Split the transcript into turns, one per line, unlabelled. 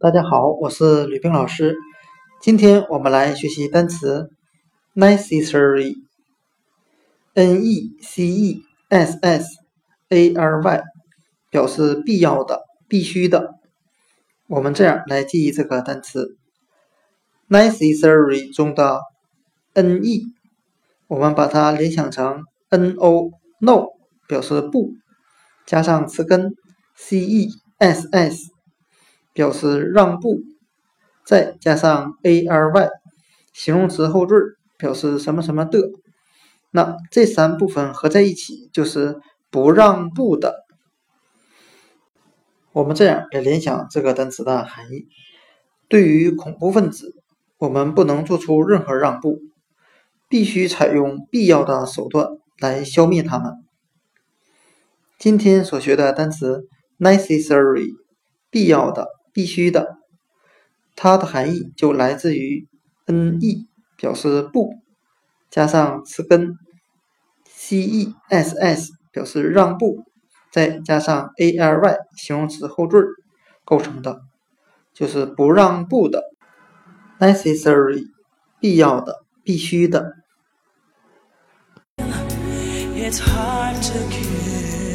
大家好，我是吕冰老师。今天我们来学习单词 necessary，n e c e s s a r y，表示必要的、必须的。我们这样来记忆这个单词 necessary 中的 n e，我们把它联想成 n o no，表示不，加上词根 c e s s。表示让步，再加上 a r y 形容词后缀表示什么什么的，那这三部分合在一起就是不让步的。我们这样来联想这个单词的含义：对于恐怖分子，我们不能做出任何让步，必须采用必要的手段来消灭他们。今天所学的单词 necessary，必要的。必须的，它的含义就来自于 n e 表示不，加上词根 c e s s 表示让步，再加上 a r y 形容词后缀构成的，就是不让步的 necessary 必要的必须的。It's hard to